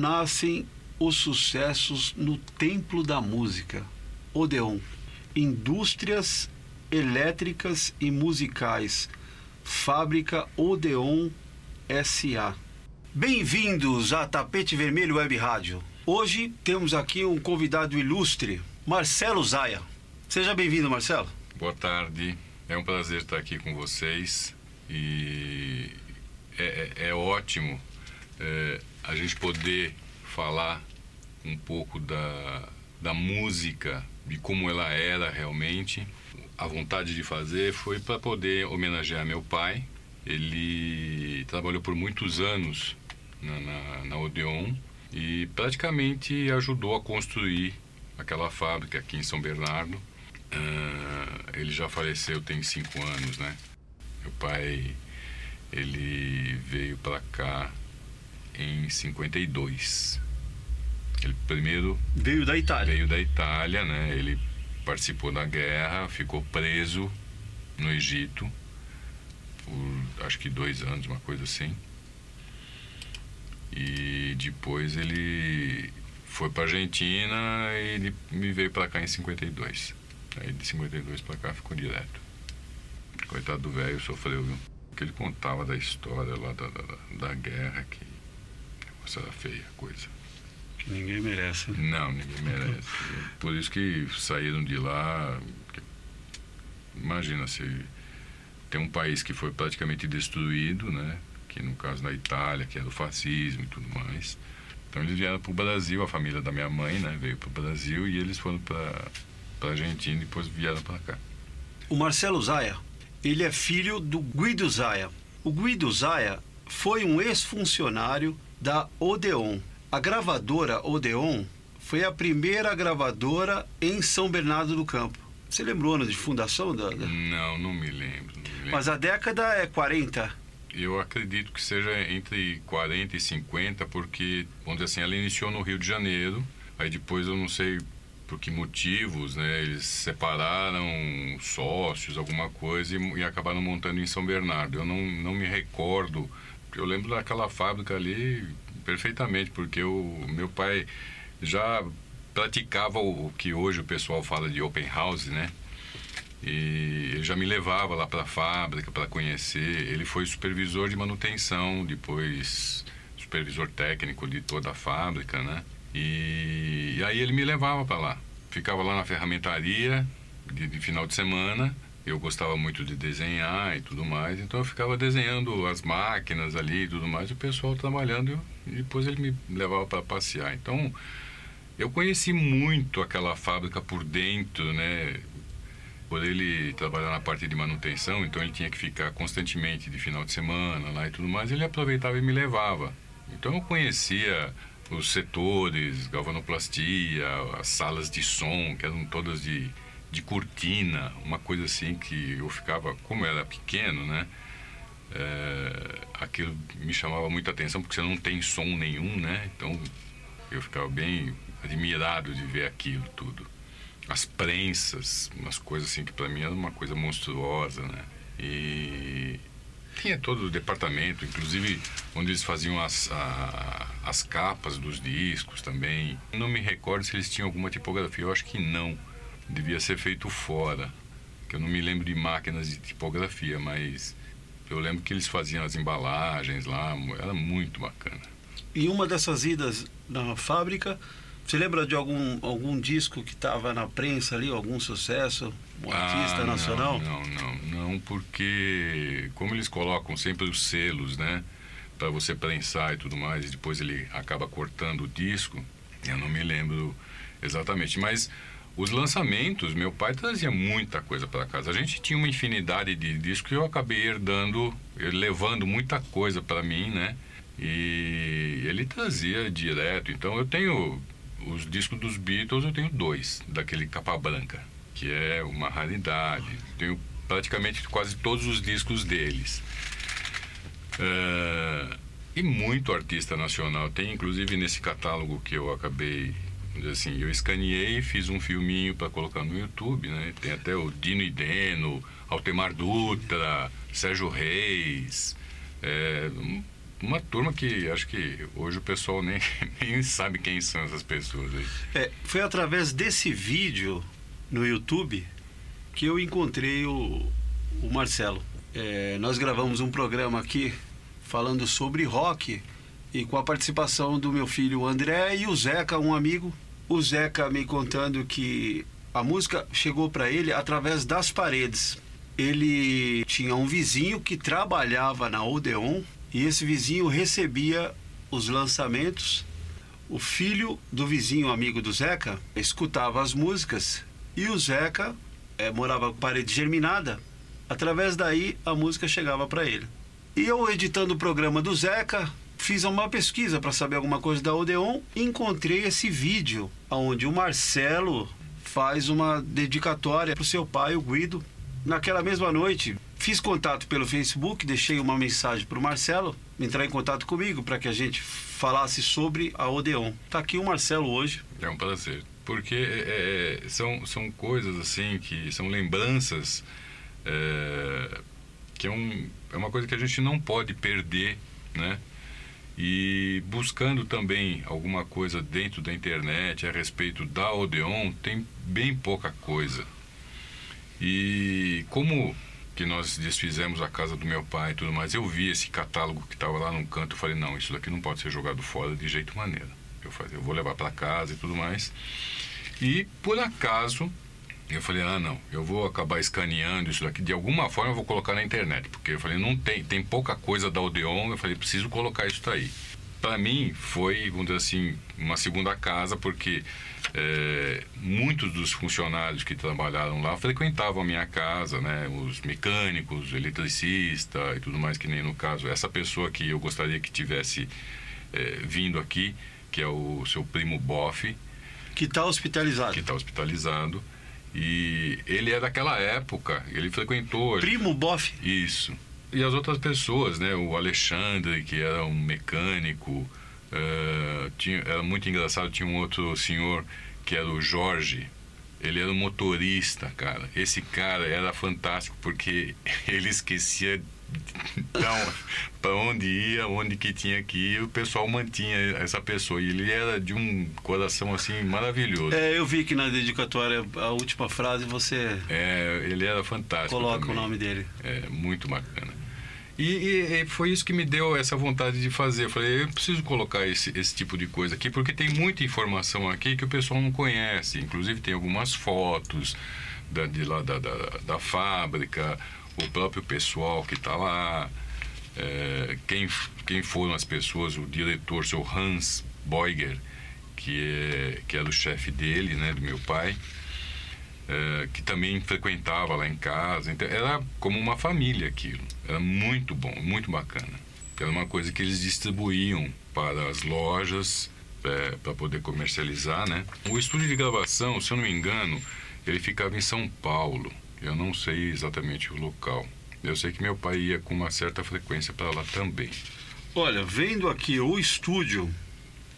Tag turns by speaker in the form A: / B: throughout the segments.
A: Nascem os sucessos no templo da música? Odeon. Indústrias elétricas e musicais. Fábrica Odeon SA. Bem-vindos a Tapete Vermelho Web Rádio. Hoje temos aqui um convidado ilustre, Marcelo Zaia. Seja bem-vindo, Marcelo.
B: Boa tarde. É um prazer estar aqui com vocês e é, é, é ótimo é, a gente poder falar um pouco da, da música, de como ela era realmente. A vontade de fazer foi para poder homenagear meu pai. Ele trabalhou por muitos anos na, na, na Odeon e praticamente ajudou a construir aquela fábrica aqui em São Bernardo Uh, ele já faleceu tem cinco anos, né? Meu pai, ele veio para cá em 52. Ele primeiro
A: veio da Itália.
B: Veio da Itália, né? Ele participou da guerra, ficou preso no Egito por acho que dois anos, uma coisa assim. E depois ele foi para Argentina e ele me veio para cá em 52. Aí de 52 para cá ficou direto. Coitado do velho, sofreu, viu? Porque ele contava da história lá da, da, da guerra, que era feia a coisa.
A: Que ninguém merece.
B: Né? Não, ninguém merece. Por isso que saíram de lá. Imagina se tem um país que foi praticamente destruído, né? Que no caso da Itália, que era o fascismo e tudo mais. Então eles vieram para o Brasil, a família da minha mãe, né? Veio para o Brasil e eles foram para para Argentina e depois vieram para cá.
A: O Marcelo Zaia, ele é filho do Guido Zaia. O Guido Zaia foi um ex-funcionário da Odeon. A gravadora Odeon foi a primeira gravadora em São Bernardo do Campo. Você lembrou ano de fundação da, da...
B: Não, não me, lembro, não me lembro.
A: Mas a década é 40.
B: Eu acredito que seja entre 40 e 50, porque, vamos dizer assim, ela iniciou no Rio de Janeiro, aí depois eu não sei por que motivos, né? Eles separaram sócios, alguma coisa, e, e, acabaram montando em São Bernardo. Eu não, não me recordo, eu lembro daquela fábrica ali perfeitamente, porque o meu pai já praticava o, que hoje o pessoal fala de open house, né? E ele já me levava lá para a fábrica para conhecer. Ele foi supervisor de manutenção, depois supervisor técnico de toda a fábrica, né? E, e aí ele me levava para lá. Ficava lá na ferramentaria de, de, final de semana. Eu gostava muito de desenhar e tudo mais, então eu ficava desenhando as máquinas ali e tudo mais, o pessoal trabalhando, e depois ele me levava para passear. Então eu conheci muito aquela fábrica por dentro, né? Por ele trabalhar na parte de manutenção, então ele tinha que ficar constantemente de final de semana lá e tudo mais, ele aproveitava e me levava. Então eu conhecia os setores, galvanoplastia, as salas de som, que eram todas de, de cortina, uma coisa assim que eu ficava, como era pequeno, né? É, aquilo me chamava muita atenção porque você não tem som nenhum, né? Então eu ficava bem admirado de ver aquilo tudo. As prensas, umas coisas assim que para mim era uma coisa monstruosa, né? E tinha todo o departamento, inclusive onde eles faziam as, a, as capas dos discos também. Não me recordo se eles tinham alguma tipografia, eu acho que não. Devia ser feito fora, que eu não me lembro de máquinas de tipografia, mas eu lembro que eles faziam as embalagens lá, era muito bacana.
A: E uma dessas idas na fábrica, você lembra de algum, algum disco que estava na prensa ali, algum sucesso? Um ah, artista nacional?
B: Não, não, não, porque como eles colocam sempre os selos, né? Para você prensar e tudo mais, e depois ele acaba cortando o disco, eu não me lembro exatamente, mas os lançamentos, meu pai trazia muita coisa para casa. A gente tinha uma infinidade de discos e eu acabei herdando, levando muita coisa para mim, né? E ele trazia direto. Então eu tenho os discos dos Beatles eu tenho dois, daquele capa branca, que é uma raridade. Tenho praticamente quase todos os discos deles. Uh, e muito artista nacional. Tem inclusive nesse catálogo que eu acabei assim, eu escaneei e fiz um filminho para colocar no YouTube, né? Tem até o Dino e Deno, Altemar Dutra, Sérgio Reis, é, uma turma que acho que hoje o pessoal nem, nem sabe quem são essas pessoas aí.
A: É, foi através desse vídeo no YouTube que eu encontrei o, o Marcelo. É, nós gravamos um programa aqui falando sobre rock e com a participação do meu filho André e o Zeca, um amigo. O Zeca me contando que a música chegou para ele através das paredes. Ele tinha um vizinho que trabalhava na Odeon e esse vizinho recebia os lançamentos. O filho do vizinho amigo do Zeca escutava as músicas e o Zeca é, morava com parede germinada. Através daí a música chegava para ele. E eu editando o programa do Zeca, fiz uma pesquisa para saber alguma coisa da Odeon e encontrei esse vídeo onde o Marcelo faz uma dedicatória para o seu pai, o Guido. Naquela mesma noite, fiz contato pelo Facebook, deixei uma mensagem para o Marcelo entrar em contato comigo para que a gente falasse sobre a Odeon. Está aqui o Marcelo hoje.
B: É um prazer. Porque é, é, são, são coisas assim que são lembranças é, que é, um, é uma coisa que a gente não pode perder, né? E buscando também alguma coisa dentro da internet a respeito da Odeon, tem bem pouca coisa. E como que nós desfizemos a casa do meu pai e tudo mais, eu vi esse catálogo que estava lá no canto, eu falei, não, isso daqui não pode ser jogado fora de jeito maneira. Eu falei, eu vou levar para casa e tudo mais. E por acaso, eu falei, ah, não, eu vou acabar escaneando isso daqui, de alguma forma eu vou colocar na internet, porque eu falei, não tem, tem pouca coisa da Odeon, eu falei, preciso colocar isso daí. Para mim foi, vamos dizer assim, uma segunda casa, porque é, muitos dos funcionários que trabalharam lá frequentavam a minha casa, né? Os mecânicos, eletricista e tudo mais, que nem no caso. Essa pessoa que eu gostaria que tivesse é, vindo aqui, que é o seu primo Boff.
A: Que está hospitalizado.
B: Que está hospitalizado. E ele é daquela época, ele frequentou.
A: Primo Boff?
B: Isso. E as outras pessoas, né? O Alexandre, que era um mecânico. Uh, tinha, era muito engraçado, tinha um outro senhor que era o Jorge. Ele era um motorista, cara. Esse cara era fantástico porque ele esquecia então, para onde ia, onde que tinha que ir, o pessoal mantinha essa pessoa. E ele era de um coração assim maravilhoso.
A: É, eu vi que na dedicatória, a última frase, você.
B: É, ele era fantástico.
A: Coloca
B: também.
A: o nome dele.
B: É, muito bacana. E, e, e, foi isso que me deu essa vontade de fazer. Eu falei, eu preciso colocar esse, esse tipo de coisa aqui, porque tem muita informação aqui que o pessoal não conhece. Inclusive, tem algumas fotos da, de lá da, da, da fábrica, o próprio pessoal que está lá, é, quem, quem foram as pessoas, o diretor, seu Hans Beuger, que, é, que era o chefe dele, né, do meu pai, é, que também frequentava lá em casa. Então, era como uma família aquilo. Era muito bom, muito bacana. Era uma coisa que eles distribuíam para as lojas é, para poder comercializar, né? O estúdio de gravação, se eu não me engano, ele ficava em São Paulo. Eu não sei exatamente o local. Eu sei que meu pai ia com uma certa frequência para lá também.
A: Olha, vendo aqui o estúdio,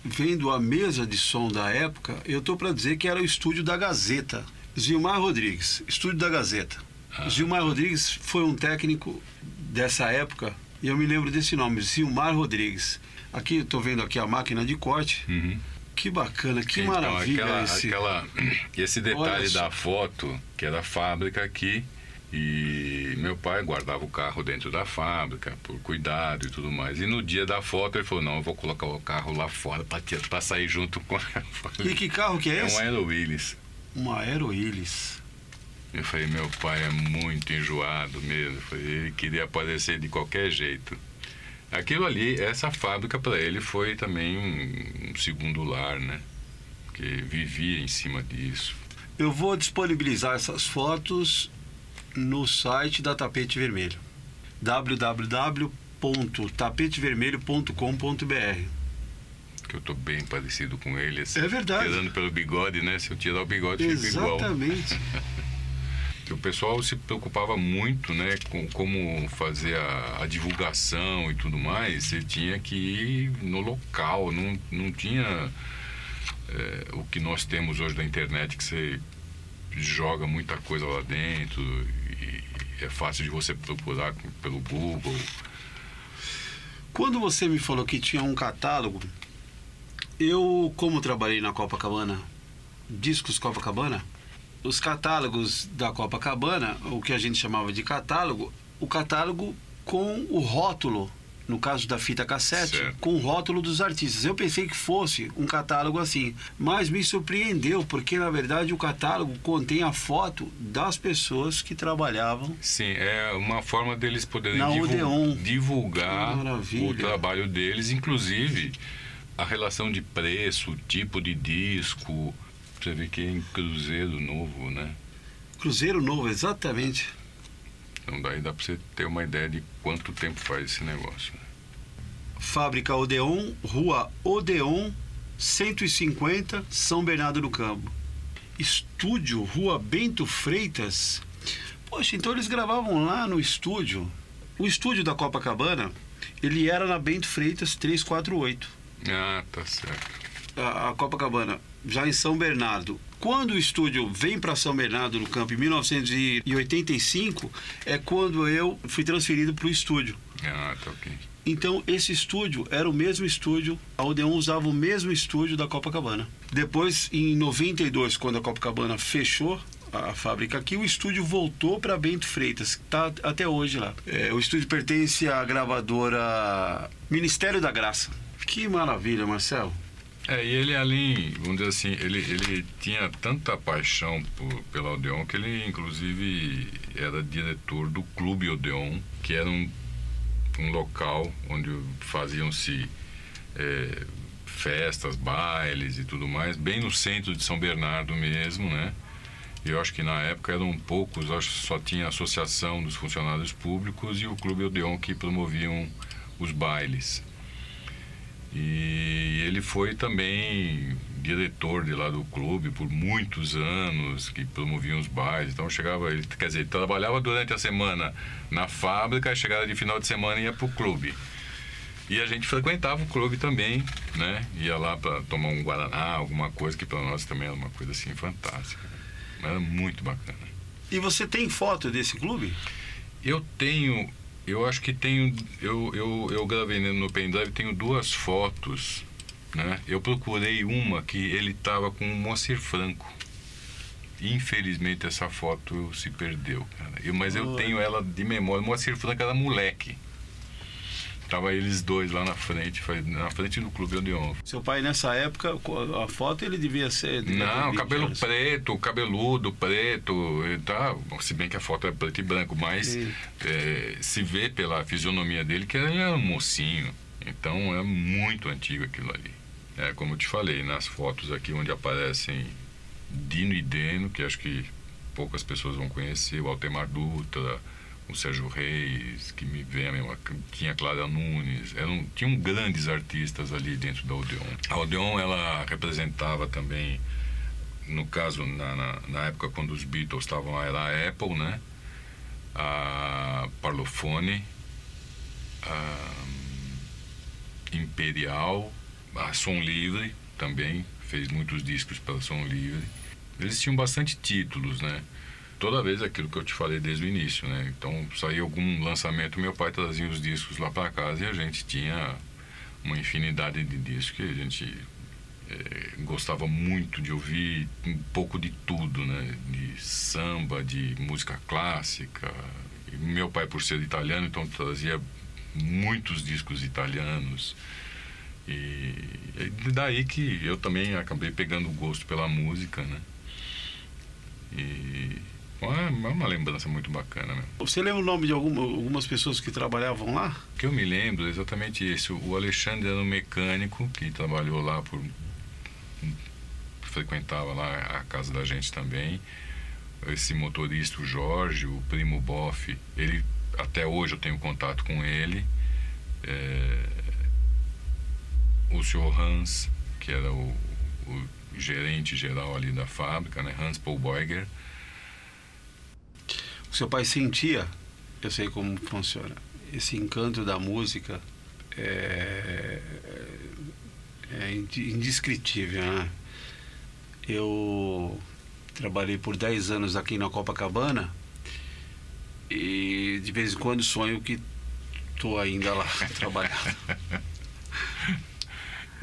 A: vendo a mesa de som da época, eu estou para dizer que era o estúdio da Gazeta. Zilmar Rodrigues, estúdio da Gazeta. Ah. Zilmar Rodrigues foi um técnico dessa época, e eu me lembro desse nome, Zilmar Rodrigues. Aqui, estou vendo aqui a máquina de corte.
B: Uhum.
A: Que bacana, que então, maravilha
B: aquela,
A: esse.
B: Aquela, esse detalhe da foto, que era a fábrica aqui, e meu pai guardava o carro dentro da fábrica, por cuidado e tudo mais. E no dia da foto ele falou, não, eu vou colocar o carro lá fora para sair junto com a
A: E que carro que é,
B: é
A: esse?
B: É um Aero Willis.
A: Um Aero Willis.
B: Eu falei, meu pai é muito enjoado mesmo. Eu falei, ele queria aparecer de qualquer jeito. Aquilo ali, essa fábrica para ele foi também um segundo lar, né? Porque vivia em cima disso.
A: Eu vou disponibilizar essas fotos no site da Tapete Vermelho. www.tapetevermelho.com.br
B: Que eu tô bem parecido com ele, assim.
A: É verdade.
B: Tirando pelo bigode, né? Se eu tirar o bigode, fica igual.
A: Exatamente.
B: o pessoal se preocupava muito, né, com como fazer a, a, divulgação e tudo mais. Você tinha que ir no local, não, não tinha é, o que nós temos hoje da internet, que você joga muita coisa lá dentro e é fácil de você procurar pelo Google.
A: Quando você me falou que tinha um catálogo, eu, como trabalhei na Copacabana, Discos Copacabana, os catálogos da Copacabana, o que a gente chamava de catálogo, o catálogo com o rótulo, no caso da fita cassete,
B: Certo.
A: com o rótulo dos artistas. Eu pensei que fosse um catálogo assim, mas me surpreendeu, porque na verdade o catálogo contém a foto das pessoas que trabalhavam.
B: Sim, é uma forma deles poderem
A: Na
B: divu-
A: Odeon.
B: divulgar o trabalho deles, inclusive a relação de preço, tipo de disco. Você vê que é em Cruzeiro Novo, né?
A: Cruzeiro Novo, exatamente.
B: Então daí dá pra você ter uma ideia de quanto tempo faz esse negócio. né?
A: Fábrica Odeon, Rua Odeon, 150, São Bernardo do Campo. Estúdio, Rua Bento Freitas. Poxa, então eles gravavam lá no estúdio. O estúdio da Copacabana, ele era na Bento Freitas 348.
B: Ah, tá certo.
A: A, a Copacabana, já em São Bernardo. Quando o estúdio vem para São Bernardo do Campo, em 1985, é quando eu fui transferido para o estúdio.
B: Ah, tá ok.
A: Então, esse estúdio era o mesmo estúdio, a Odeon usava o mesmo estúdio da Copacabana. Depois, em 92, quando a Copacabana fechou a fábrica aqui, o estúdio voltou para Bento Freitas, que está até hoje lá. É, o estúdio pertence à gravadora Ministério da Graça. Que maravilha, Marcelo.
B: É, e ele além, vamos dizer assim, ele, ele tinha tanta paixão por, pela Odeon que ele inclusive era diretor do Clube Odeon, que era um, um local onde faziam-se é, festas, bailes e tudo mais, bem no centro de São Bernardo mesmo, né? Eu acho que na época eram poucos, acho que só tinha a Associação dos Funcionários Públicos e o Clube Odeon que promoviam os bailes. E ele foi também diretor de lá do clube por muitos anos, que promoviam os bailes. Então chegava, ele, quer dizer, ele trabalhava durante a semana na fábrica, chegava de final de semana e ia pro clube. E a gente frequentava o clube também, né? Ia lá para tomar um guaraná, alguma coisa que para nós também era uma coisa assim fantástica. Era muito bacana.
A: E você tem foto desse clube?
B: Eu tenho, eu acho que tenho, eu, eu, eu gravei no pendrive, tenho duas fotos, né? Eu procurei uma que ele estava com o Moacir Franco. Infelizmente essa foto se perdeu, cara. Eu, mas eu tenho ela de memória. O Moacir Franco era moleque. Tava eles dois lá na frente, na frente do Clube Odeon.
A: Seu pai, nessa época, a foto ele devia ser. devia
B: Não,
A: 20
B: cabelo
A: anos.
B: preto, cabeludo, preto, tá, se bem que a foto é preto e branco, mas é, se vê pela fisionomia dele que ele era um mocinho. Então é muito antigo aquilo ali. É como eu te falei, nas fotos aqui onde aparecem Dino e Deno, que acho que poucas pessoas vão conhecer, o Altemar Dutra, o Sérgio Reis, que me vem a tinha Clara Nunes, eram, tinham grandes artistas ali dentro da Odeon. A Odeon, ela representava também, no caso, na, na, na época quando os Beatles estavam lá, era a Apple, né? A Parlophone, a Imperial, a Som Livre também, fez muitos discos pela Som Livre. Eles tinham bastante títulos, né? Toda vez aquilo que eu te falei desde o início, né? Então, saía algum lançamento, meu pai trazia os discos lá para casa e a gente tinha uma infinidade de discos que a gente eh, gostava muito de ouvir um pouco de tudo, né? De samba, de música clássica. E meu pai, por ser italiano, então trazia muitos discos italianos. E é daí que eu também acabei pegando gosto pela música, né? E é uma lembrança muito bacana mesmo.
A: Você lembra o nome de alguma, algumas pessoas que trabalhavam lá?
B: O que eu me lembro é exatamente isso. O Alexandre era um mecânico que trabalhou lá por. frequentava lá a casa da gente também. Esse motorista, o Jorge, o primo Boff, ele até hoje eu tenho contato com ele. É, o senhor Hans, que era o, o gerente geral ali da fábrica, né? Hans Paul Beuger.
A: Seu pai sentia, eu sei como funciona, esse encanto da música é, é indescritível, né? Eu trabalhei por 10 anos aqui na Copacabana e de vez em quando sonho que tô ainda lá trabalhando.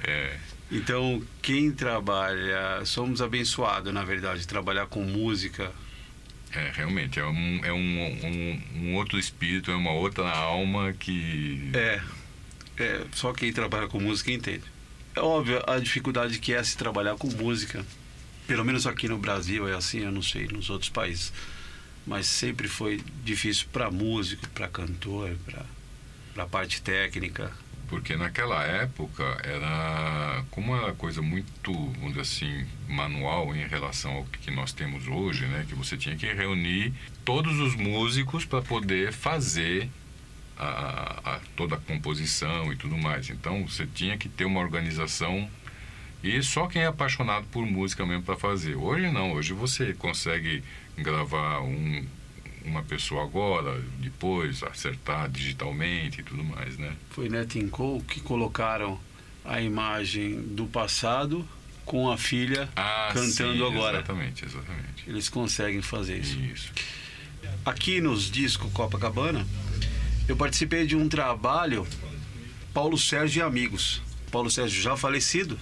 B: É,
A: Então, quem trabalha, somos abençoados, na verdade, trabalhar com música.
B: É realmente, é, um, é um, um, um outro espírito, é uma outra alma que.
A: É, é, só quem trabalha com música entende. É óbvio a dificuldade que é se trabalhar com música. Pelo menos aqui no Brasil é assim, eu não sei nos outros países. Mas sempre foi difícil para músico, para cantor, para a parte técnica.
B: Porque naquela época era como era coisa muito, vamos dizer assim, manual em relação ao que nós temos hoje, né? Que você tinha que reunir todos os músicos para poder fazer a, a- toda a composição e tudo mais. Então você tinha que ter uma organização e só quem é apaixonado por música mesmo para fazer. Hoje não, hoje você consegue gravar um, uma pessoa agora, depois acertar digitalmente e tudo mais, né?
A: Foi Cole que colocaram a imagem do passado com a filha
B: Ah,
A: cantando
B: sim,
A: agora.
B: Exatamente, exatamente.
A: Eles conseguem fazer isso.
B: Isso.
A: Aqui nos discos Copacabana, eu participei de um trabalho Paulo Sérgio e Amigos. Paulo Sérgio já falecido,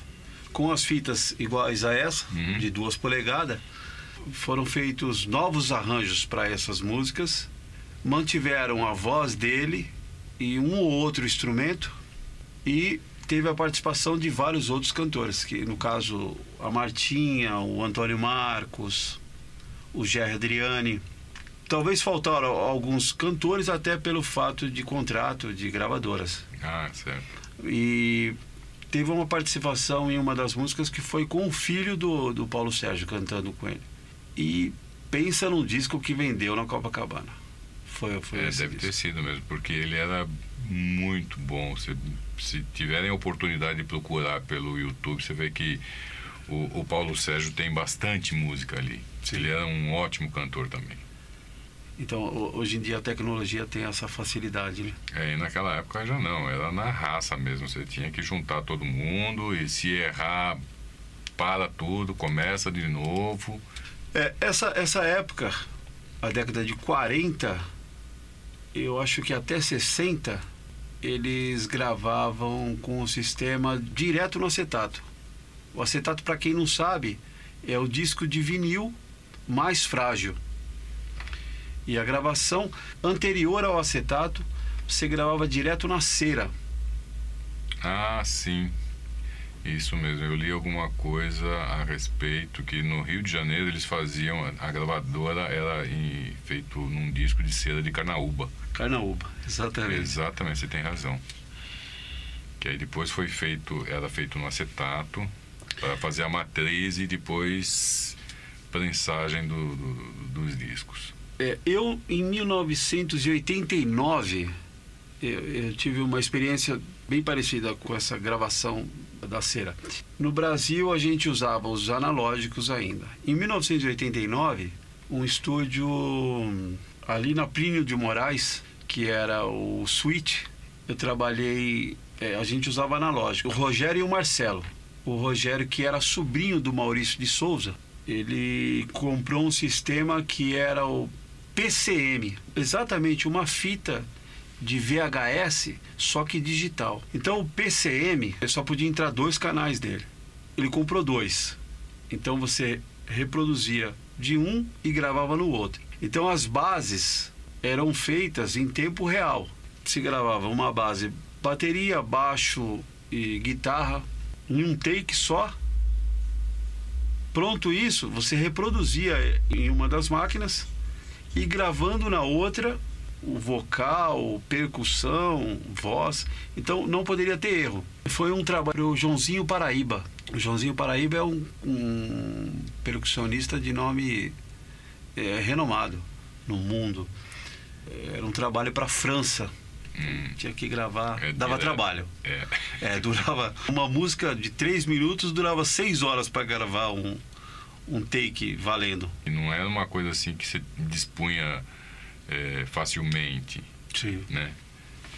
A: com as fitas iguais a essa,
B: Uhum.
A: de duas polegadas. Foram feitos novos arranjos para essas músicas, mantiveram a voz dele e um ou outro instrumento e teve a participação de vários outros cantores, que no caso a Martinha, o Antônio Marcos, o Gerry Adriani. Talvez faltaram alguns cantores até pelo fato de contrato de gravadoras.
B: Ah, certo.
A: E teve uma participação em uma das músicas que foi com o filho do, do Paulo Sérgio cantando com ele. E pensa num disco que vendeu na Copacabana. Foi, foi
B: É, deve
A: disco.
B: ter sido mesmo, porque ele era muito bom. Se, se tiverem a oportunidade de procurar pelo YouTube, você vê que o, o Paulo Sérgio tem bastante música ali.
A: Sim.
B: Ele era um ótimo cantor também.
A: Então, ho- hoje em dia a tecnologia tem essa facilidade, né?
B: É, e naquela época já não, era na raça mesmo. Você tinha que juntar todo mundo e se errar, para tudo, começa de novo.
A: É, essa, essa época, a década de 40, eu acho que até 60, eles gravavam com o sistema direto no acetato. O acetato, para quem não sabe, é o disco de vinil mais frágil. E a gravação anterior ao acetato, você gravava direto na cera.
B: Ah, sim. Isso mesmo. Eu li alguma coisa a respeito que no Rio de Janeiro eles faziam a gravadora era em- feito num disco de cera de carnaúba.
A: Carnaúba, exatamente.
B: Exatamente, você tem razão. Que aí depois foi feito, era feito no acetato para fazer a matriz e depois prensagem do- do- dos discos.
A: É, eu, em 1989, eu, eu tive uma experiência bem parecida com essa gravação da cera. No Brasil, a gente usava os analógicos ainda. Em 1989, um estúdio ali na Plínio de Moraes, que era o Switch, eu trabalhei, é, a gente usava analógico. O Rogério e o Marcelo. O Rogério, que era sobrinho do Maurício de Souza, ele comprou um sistema que era o PCM, exatamente uma fita de VHS, só que digital. Então o PCM, só podia entrar dois canais dele. Ele comprou dois. Então você reproduzia de um e gravava no outro. Então as bases eram feitas em tempo real. Se gravava uma base bateria, baixo e guitarra em um take só. Pronto isso, você reproduzia em uma das máquinas e gravando na outra o vocal, percussão, voz. Então não poderia ter erro. Foi um trabalho o Joãozinho Paraíba. O Joãozinho Paraíba é um, um percussionista de nome é, renomado no mundo. Era um trabalho para a França.
B: Hum,
A: Tinha que gravar,
B: É
A: dava
B: direto.
A: trabalho.
B: é.
A: É, durava uma música de três minutos durava seis horas para gravar um, um take valendo.
B: E não era uma coisa assim que você dispunha é, facilmente,
A: Sim.
B: né?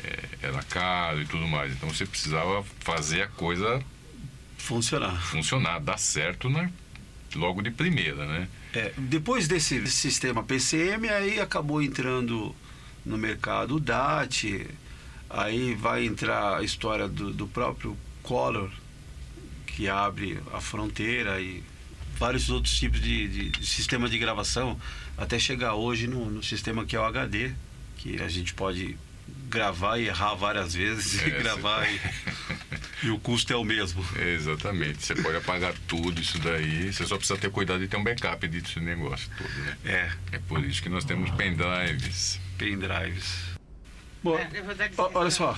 B: É, era caro e tudo mais. Então você precisava fazer a coisa
A: Funcionar.
B: funcionar, dar certo né? logo de primeira, né?
A: É, depois desse sistema PCM, aí acabou entrando no mercado o DAT, Aí vai entrar a história do, do próprio Collor, que abre a fronteira e vários outros tipos de, de, de sistema de gravação, até chegar hoje no, no, sistema que é o HD, que a gente pode gravar e errar várias vezes é, e gravar e, e, o custo é o mesmo.
B: exatamente. Você pode apagar tudo isso daí, você só precisa ter cuidado de ter um backup desse negócio todo, né?
A: É.
B: É por isso que nós temos pendrives.
A: Pendrives. Bom, é, olha só,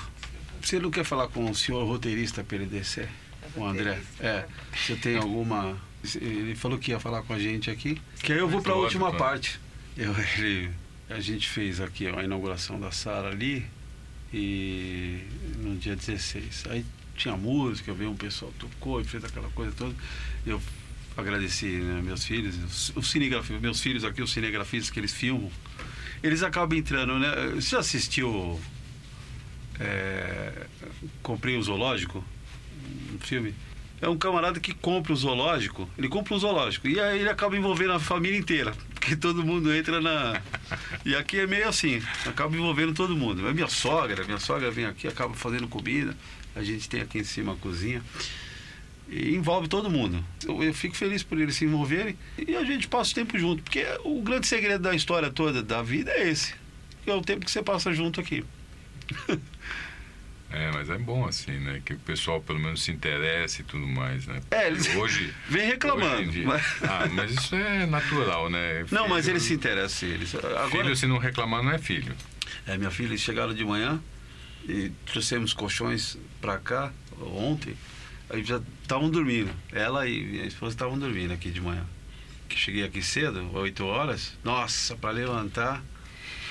A: você não quer falar com o senhor roteirista PLDC? O André? É. Você tem alguma. Ele falou que ia falar com a gente aqui. Que aí eu vou para a última parte. Eu, ele, a gente fez aqui a inauguração da Sara ali e no dia 16. Aí tinha música, veio um pessoal tocou e fez aquela coisa toda. Eu agradeci né, meus filhos, os cinegrafistas, meus filhos aqui, os cinegrafistas que eles filmam eles acabam entrando, né? Você já assistiu. É, comprei o zoológico? Um filme? É um camarada que compra o zoológico, ele compra um zoológico, e aí ele acaba envolvendo a família inteira, porque todo mundo entra na. E aqui é meio assim, acaba envolvendo todo mundo. É minha sogra, minha sogra vem aqui, acaba fazendo comida, a gente tem aqui em cima a cozinha e envolve todo mundo. Eu, eu, fico feliz por eles se envolverem e a gente passa o tempo junto, porque o grande segredo da história toda da vida é esse. É o tempo que você passa junto aqui.
B: É, mas é bom assim, né? Que o pessoal pelo menos se interesse e tudo mais, né?
A: É, eles hoje vem reclamando.
B: Hoje dia, mas... Ah, mas isso é natural, né?
A: Filho, não, mas eles se interessam, eles.
B: Agora... Filho, se não reclamar, não é filho.
A: É, minha filha, eles chegaram de manhã e trouxemos colchões para cá ontem. Aí já estavam dormindo. Ela e minha esposa estavam dormindo aqui de manhã. Que cheguei aqui cedo, 8 horas. Nossa, para levantar.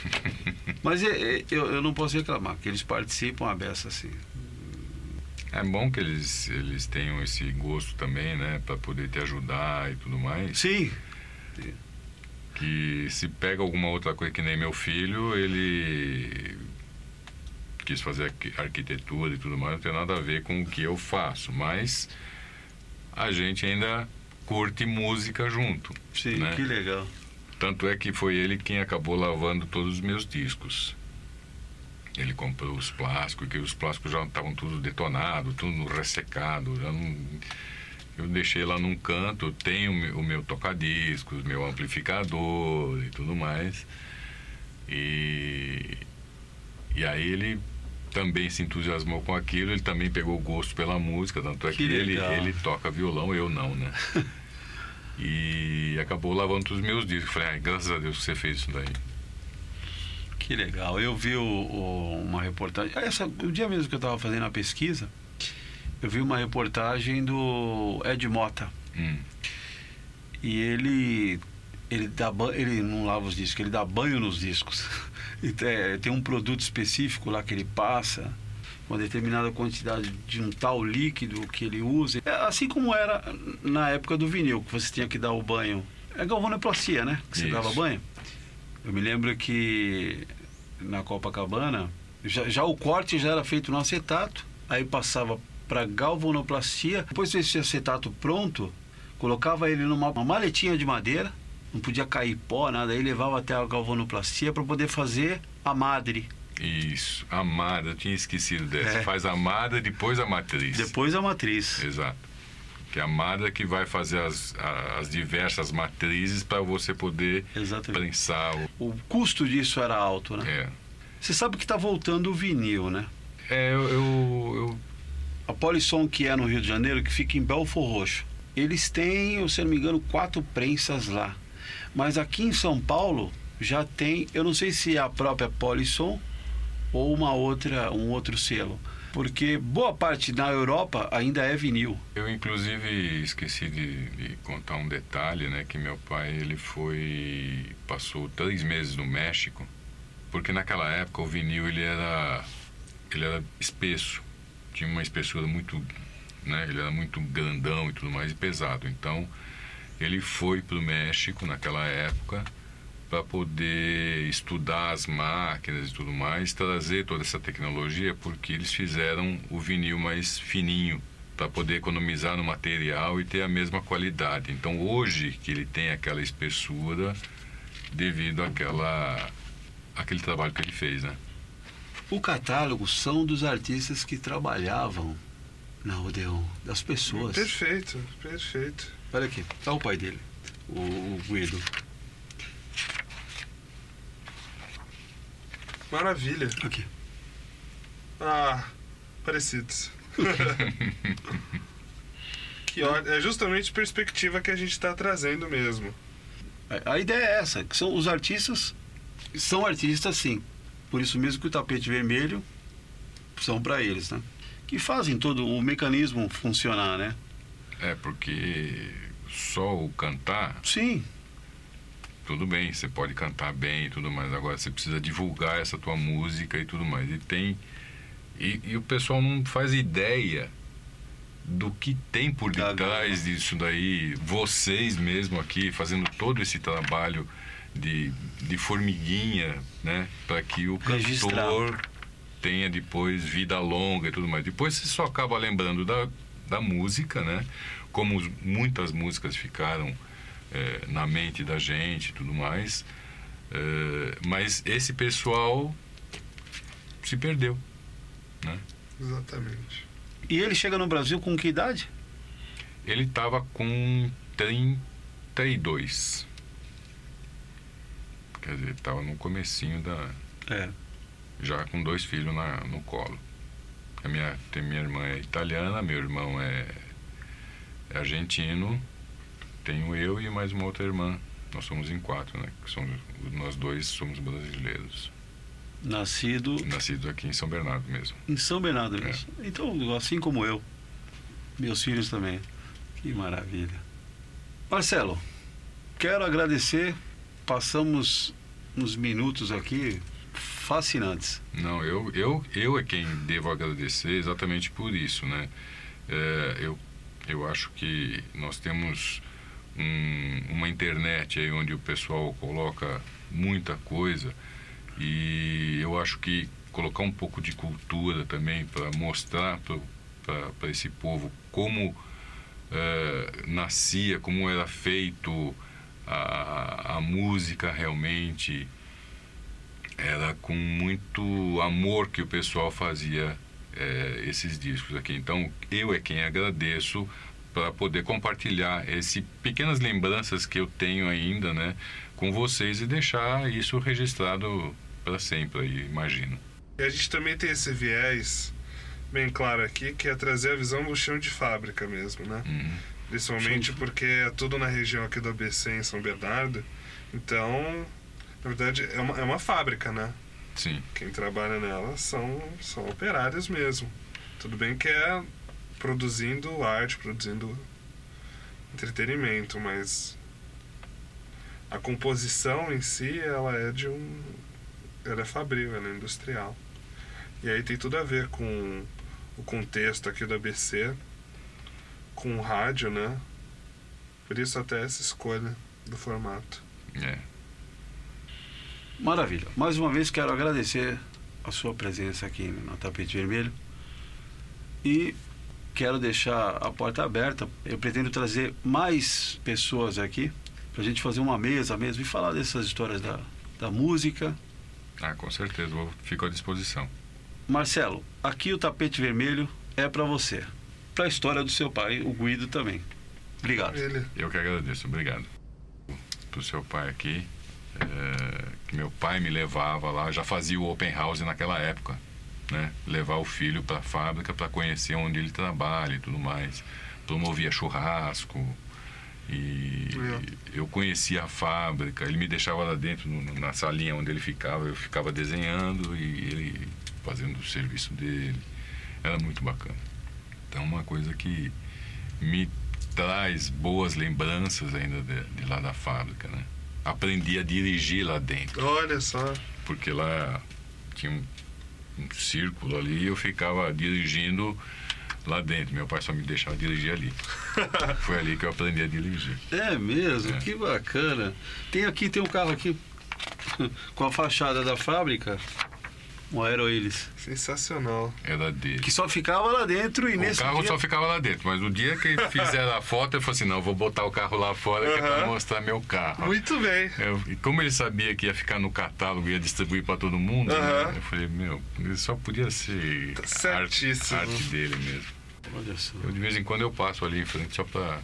A: Mas eu, eu, eu, não posso reclamar, que eles participam a beça assim.
B: É bom que eles, eles tenham esse gosto também, né? Para poder te ajudar e tudo mais.
A: Sim.
B: Que se pega alguma outra coisa que nem meu filho, ele quis fazer arquitetura e tudo mais, não tem nada a ver com o que eu faço, mas a gente ainda curte música junto.
A: Sim,
B: né?
A: que legal.
B: Tanto é que foi ele quem acabou lavando todos os meus discos. Ele comprou os plásticos, que os plásticos já estavam tudo detonado, tudo ressecado. Já não... Eu deixei lá num canto, tenho o meu tocadiscos, meu amplificador e tudo mais. E, e aí ele também se entusiasmou com aquilo, ele também pegou gosto pela música, tanto é que, que ele, ele toca violão, eu não, né? e acabou lavando os meus discos. Falei, ah, graças a Deus que você fez isso daí.
A: Que legal. Eu vi o, o, uma reportagem. Essa, o dia mesmo que eu estava fazendo a pesquisa, eu vi uma reportagem do Ed Mota. Hum. E ele ele dá ele não lava os discos, ele dá banho nos discos. É, tem um produto específico lá que ele passa, uma determinada quantidade de um tal líquido que ele usa. É assim como era na época do vinil, que você tinha que dar o banho. É galvanoplastia, né? Que você Isso. dava banho. Eu me lembro que na Copacabana, já, já o corte já era feito no acetato, aí passava para galvanoplastia. Depois desse acetato pronto, colocava ele numa maletinha de madeira, não podia cair pó, nada. Aí levava até a galvanoplastia para poder fazer a madre.
B: Isso, a madre, eu tinha esquecido dessa. É. Faz a madre, depois a matriz.
A: Depois a matriz.
B: Exato. Que é a madre que vai fazer as, as diversas matrizes para você poder Exatamente. prensar.
A: O... o custo disso era alto, né?
B: É.
A: Você sabe que está voltando o vinil, né?
B: É, eu, eu, eu...
A: A Polisson, que é no Rio de Janeiro, que fica em Belfor Roxo, eles têm, se não me engano, quatro prensas lá. Mas aqui em São Paulo já tem, eu não sei se é a própria Polisson ou uma outra, um outro selo. Porque boa parte na Europa ainda é vinil.
B: Eu inclusive esqueci de, de, contar um detalhe, né? Que meu pai ele foi passou três meses no México, porque naquela época o vinil ele era ele era espesso, tinha uma espessura muito, né? Ele era muito grandão e tudo mais e pesado. Então ele foi para o México naquela época para poder estudar as máquinas e tudo mais, trazer toda essa tecnologia, porque eles fizeram o vinil mais fininho para poder economizar no material e ter a mesma qualidade. Então hoje que ele tem aquela espessura devido àquela aquele trabalho que ele fez, né?
A: O catálogo são dos artistas que trabalhavam na Odeon, das pessoas.
C: Perfeito, perfeito.
A: Olha aqui, tá o pai dele, o, o Guido.
C: Maravilha.
A: Aqui.
C: Ah, parecidos. que ó- é justamente a perspectiva que a gente está trazendo mesmo.
A: A- A ideia é essa, que são os artistas, são artistas sim. Por isso mesmo que o tapete vermelho são para eles, né? Que fazem todo o mecanismo funcionar, né?
B: É, porque só o cantar,
A: Sim,
B: tudo bem, você pode cantar bem e tudo mais. Agora você precisa divulgar essa tua música e tudo mais. E tem. E, e o pessoal não faz ideia do que tem por detrás disso daí. Vocês mesmo aqui fazendo todo esse trabalho de, de formiguinha, né? Para que o
A: Registrar.
B: cantor tenha depois vida longa e tudo mais. Depois você só acaba lembrando da, da música, né? Como muitas músicas ficaram eh, na mente da gente e tudo mais. Eh, mas esse pessoal se perdeu, né?
C: Exatamente.
A: E ele chega no Brasil com que idade?
B: Ele estava com 32. Quer dizer, estava no comecinho da...
A: É.
B: já com dois filhos na, no colo. A minha, tem, minha irmã é italiana, meu irmão é, é argentino, tenho eu e mais uma outra irmã. Nós somos em quatro, né? Que somos, nós dois somos brasileiros.
A: Nascido
B: Nascidos aqui em São Bernardo mesmo.
A: em São Bernardo mesmo. Então, assim como eu. Meus filhos também. Que maravilha. Marcelo, quero agradecer. Passamos uns minutos aqui fascinantes.
B: Não, eu, eu, eu é quem devo agradecer exatamente por isso, né? É, eu, eu acho que nós temos um- uma internet aí onde o pessoal coloca muita coisa e eu acho que colocar um pouco de cultura também para mostrar para esse povo como é, nascia, como era feito a, a música realmente era com muito amor que o pessoal fazia eh, esses discos aqui. Então, eu é quem agradeço para poder compartilhar essas pequenas lembranças que eu tenho ainda, né, com vocês e deixar isso registrado para sempre, aí, imagino.
C: E a gente também tem esse viés bem claro aqui, que é trazer a visão do chão de fábrica mesmo, né?
B: Uhum.
C: Principalmente porque é tudo na região aqui do ABC, em São Bernardo. Então, na verdade, é uma, é uma fábrica, né?
B: Sim,
C: Quem trabalha nela são, são operários mesmo. Tudo bem que é produzindo arte, produzindo entretenimento, mas a composição em si, ela é de um... Ela é fabril, ela é industrial. E aí tem tudo a ver com o contexto aqui do ABC, com o rádio, né? Por isso até essa escolha do formato.
B: é.
A: Maravilha. Mais uma vez quero agradecer a sua presença aqui no Tapete Vermelho. E quero deixar a porta aberta. Eu pretendo trazer mais pessoas aqui para a gente fazer uma mesa mesmo e falar dessas histórias da, da música.
B: Ah, com certeza, vou, fico à disposição.
A: Marcelo, aqui o tapete vermelho é para você. Para a história do seu pai, o Guido também. Obrigado.
C: Ele,
B: Eu que agradeço, obrigado. Pro seu pai aqui, é, que meu pai me levava lá, já fazia o open house naquela época, né? Levar o filho para a fábrica para conhecer onde ele trabalha e tudo mais. Promovia churrasco e eu conhecia a fábrica. Ele me deixava lá dentro na salinha onde ele ficava, eu ficava desenhando e ele fazendo o serviço dele. Era muito bacana. Então, uma coisa que me traz boas lembranças ainda de, de lá da fábrica, né? Aprendi a dirigir lá dentro,
C: olha só,
B: porque lá tinha um, um círculo ali e eu ficava dirigindo lá dentro. Meu pai só me deixava dirigir ali. Foi ali que eu aprendi a dirigir.
A: É mesmo,
B: É.
A: que bacana. Tem aqui, tem um carro aqui com a fachada da fábrica. Um Aeroílis.
C: Sensacional.
B: Era dele.
A: Que só ficava lá dentro e
B: O
A: nesse
B: carro
A: dia...
B: só ficava lá dentro, mas o dia que fizeram a foto, eu falei assim, não, vou botar o carro lá fora que é pra mostrar meu carro.
C: Muito bem.
B: Eu- e como ele sabia que ia ficar no catálogo e ia distribuir para todo mundo, né, eu falei, meu, ele só podia ser
C: Tá
B: arte, arte dele mesmo.
A: Olha só.
B: Eu, de vez em quando eu passo ali em frente só pra,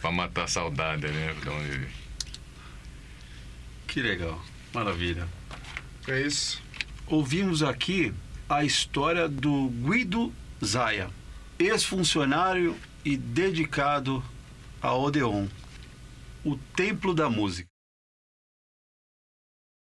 B: pra matar a saudade, né? de onde ele-
A: Que legal. Maravilha.
C: É isso.
A: Ouvimos aqui a história do Guido Zaya, ex-funcionário e dedicado a Odeon, o templo da música.